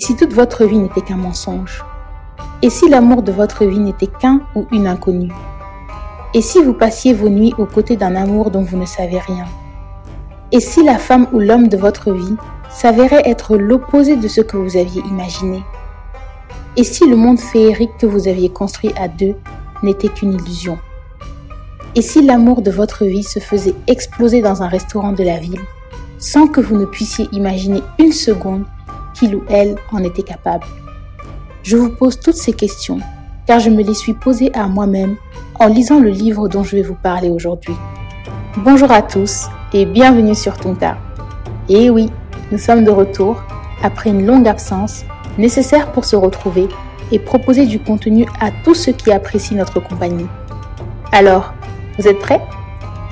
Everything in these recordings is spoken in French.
si toute votre vie n'était qu'un mensonge Et si l'amour de votre vie n'était qu'un ou une inconnue Et si vous passiez vos nuits aux côtés d'un amour dont vous ne savez rien Et si la femme ou l'homme de votre vie s'avérait être l'opposé de ce que vous aviez imaginé Et si le monde féerique que vous aviez construit à deux n'était qu'une illusion Et si l'amour de votre vie se faisait exploser dans un restaurant de la ville sans que vous ne puissiez imaginer une seconde qu'il ou elle en était capable Je vous pose toutes ces questions car je me les suis posées à moi-même en lisant le livre dont je vais vous parler aujourd'hui. Bonjour à tous et bienvenue sur Tonta. Et oui, nous sommes de retour après une longue absence nécessaire pour se retrouver et proposer du contenu à tous ceux qui apprécient notre compagnie. Alors, vous êtes prêts?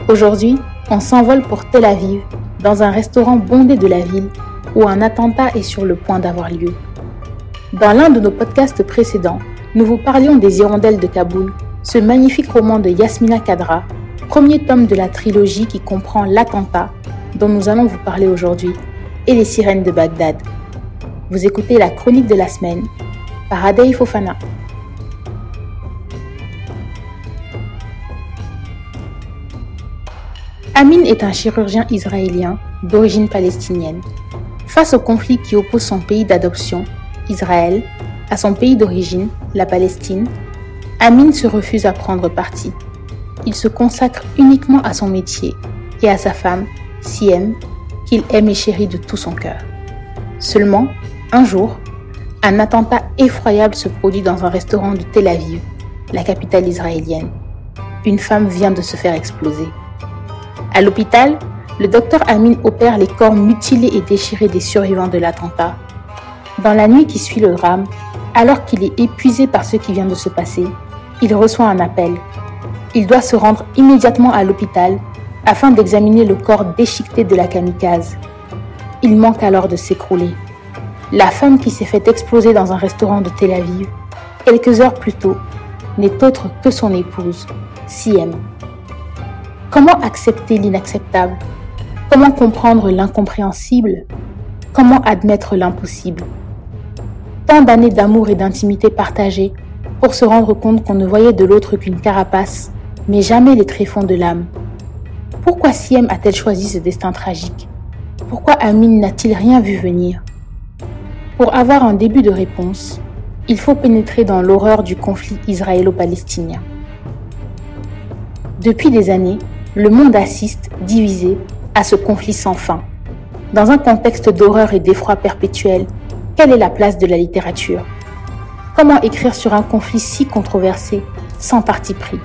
Aujourd'hui, on s'envole pour Tel Aviv, dans un restaurant bondé de la ville où un attentat est sur le point d'avoir lieu. Dans l'un de nos podcasts précédents, nous vous parlions des Hirondelles de Kaboul, ce magnifique roman de Yasmina Kadra, premier tome de la trilogie qui comprend l'attentat dont nous allons vous parler aujourd'hui et les sirènes de Bagdad. Vous écoutez la chronique de la semaine par Adei Fofana. Amin est un chirurgien israélien d'origine palestinienne. Face au conflit qui oppose son pays d'adoption, Israël, à son pays d'origine, la Palestine, Amin se refuse à prendre parti. Il se consacre uniquement à son métier et à sa femme, Siem, qu'il aime et chérit de tout son cœur. Seulement, un jour, un attentat effroyable se produit dans un restaurant de Tel Aviv, la capitale israélienne. Une femme vient de se faire exploser. À l'hôpital, le docteur Amin opère les corps mutilés et déchirés des survivants de l'attentat. Dans la nuit qui suit le drame, alors qu'il est épuisé par ce qui vient de se passer, il reçoit un appel. Il doit se rendre immédiatement à l'hôpital afin d'examiner le corps déchiqueté de la kamikaze. Il manque alors de s'écrouler. La femme qui s'est fait exploser dans un restaurant de Tel Aviv, quelques heures plus tôt, n'est autre que son épouse, Siem. Comment accepter l'inacceptable? Comment comprendre l'incompréhensible? Comment admettre l'impossible? Tant d'années d'amour et d'intimité partagées pour se rendre compte qu'on ne voyait de l'autre qu'une carapace, mais jamais les tréfonds de l'âme. Pourquoi Siem a-t-elle choisi ce destin tragique? Pourquoi Amin n'a-t-il rien vu venir? Pour avoir un début de réponse, il faut pénétrer dans l'horreur du conflit israélo-palestinien. Depuis des années, le monde assiste, divisé, à ce conflit sans fin. Dans un contexte d'horreur et d'effroi perpétuel, quelle est la place de la littérature? Comment écrire sur un conflit si controversé, sans parti pris?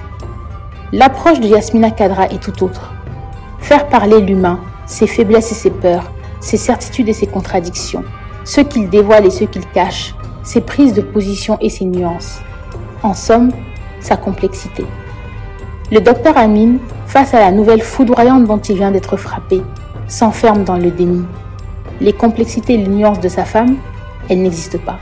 L'approche de Yasmina Kadra est tout autre. Faire parler l'humain, ses faiblesses et ses peurs, ses certitudes et ses contradictions, ce qu'il dévoile et ce qu'il cache, ses prises de position et ses nuances. En somme, sa complexité. Le docteur Amin, face à la nouvelle foudroyante dont il vient d'être frappé, s'enferme dans le déni. Les complexités et les nuances de sa femme, elles n'existent pas.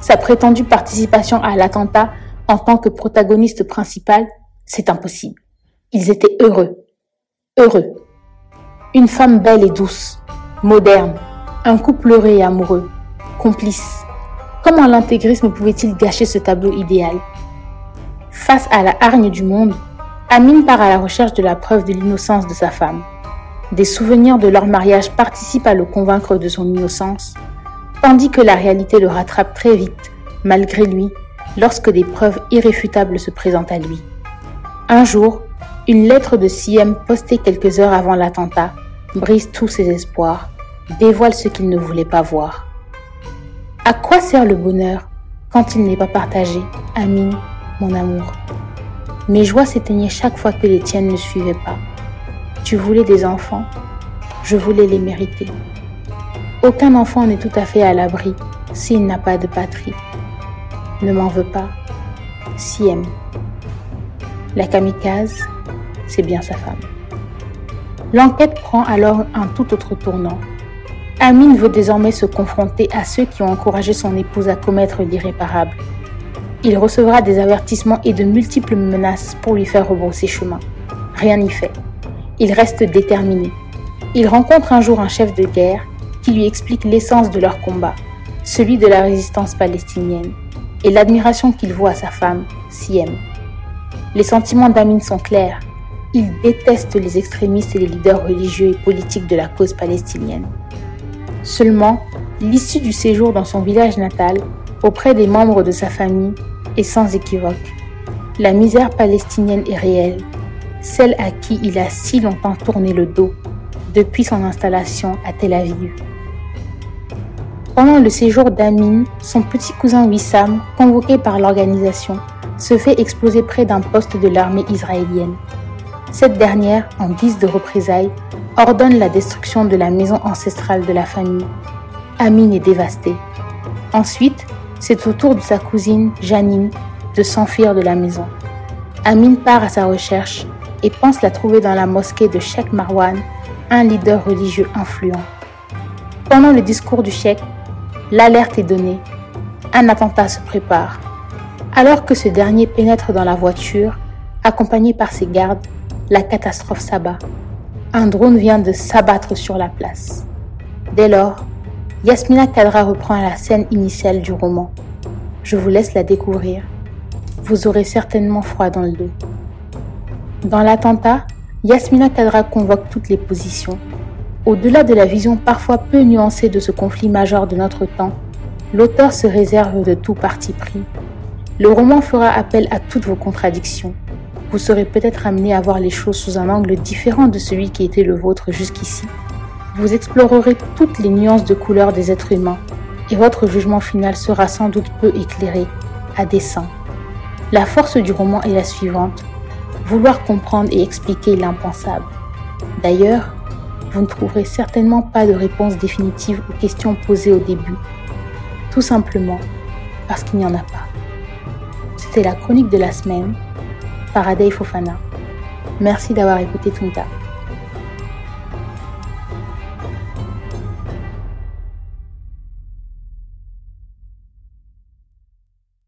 Sa prétendue participation à l'attentat en tant que protagoniste principal, c'est impossible. Ils étaient heureux. Heureux. Une femme belle et douce, moderne, un couple heureux et amoureux, complice. Comment l'intégrisme pouvait-il gâcher ce tableau idéal? Face à la hargne du monde, Amine part à la recherche de la preuve de l'innocence de sa femme. Des souvenirs de leur mariage participent à le convaincre de son innocence, tandis que la réalité le rattrape très vite, malgré lui, lorsque des preuves irréfutables se présentent à lui. Un jour, une lettre de Siem postée quelques heures avant l'attentat brise tous ses espoirs, dévoile ce qu'il ne voulait pas voir. À quoi sert le bonheur quand il n'est pas partagé, Amine, mon amour? Mes joies s'éteignaient chaque fois que les tiennes ne suivaient pas. Tu voulais des enfants, je voulais les mériter. Aucun enfant n'est tout à fait à l'abri s'il n'a pas de patrie. Ne m'en veux pas. Si aime. La kamikaze, c'est bien sa femme. L'enquête prend alors un tout autre tournant. Amine veut désormais se confronter à ceux qui ont encouragé son épouse à commettre l'irréparable il recevra des avertissements et de multiples menaces pour lui faire rebrousser chemin. Rien n'y fait. Il reste déterminé. Il rencontre un jour un chef de guerre qui lui explique l'essence de leur combat. celui de la résistance palestinienne, et l'admiration qu'il voit à sa femme, Siem. Les sentiments d'Amin sont clairs. Il déteste les extrémistes et les leaders religieux et politiques de la cause palestinienne. Seulement, l'issue du séjour dans son village natal, auprès des membres de sa famille, est sans équivoque. La misère palestinienne est réelle, celle à qui il a si longtemps tourné le dos depuis son installation à Tel Aviv. Pendant le séjour d'Amin, son petit cousin Wissam, convoqué par l'organisation, se fait exploser près d'un poste de l'armée israélienne. Cette dernière, en guise de représailles, ordonne la destruction de la maison ancestrale de la famille. Amin est dévasté. Ensuite, c'est au tour de sa cousine, Janine, de s'enfuir de la maison. Amin part à sa recherche et pense la trouver dans la mosquée de Sheikh Marwan, un leader religieux influent. Pendant le discours du cheikh, l'alerte est donnée. Un attentat se prépare. Alors que ce dernier pénètre dans la voiture, accompagné par ses gardes, la catastrophe s'abat. Un drone vient de s'abattre sur la place. Dès lors, Yasmina Kadra reprend la scène initiale du roman. Je vous laisse la découvrir. Vous aurez certainement froid dans le dos. Dans l'attentat, Yasmina Kadra convoque toutes les positions. Au-delà de la vision parfois peu nuancée de ce conflit majeur de notre temps, l'auteur se réserve de tout parti pris. Le roman fera appel à toutes vos contradictions. Vous serez peut-être amené à voir les choses sous un angle différent de celui qui était le vôtre jusqu'ici. Vous explorerez toutes les nuances de couleurs des êtres humains et votre jugement final sera sans doute peu éclairé, à dessein. La force du roman est la suivante vouloir comprendre et expliquer l'impensable. D'ailleurs, vous ne trouverez certainement pas de réponse définitive aux questions posées au début, tout simplement parce qu'il n'y en a pas. C'était la chronique de la semaine par Adey Fofana. Merci d'avoir écouté Tunta.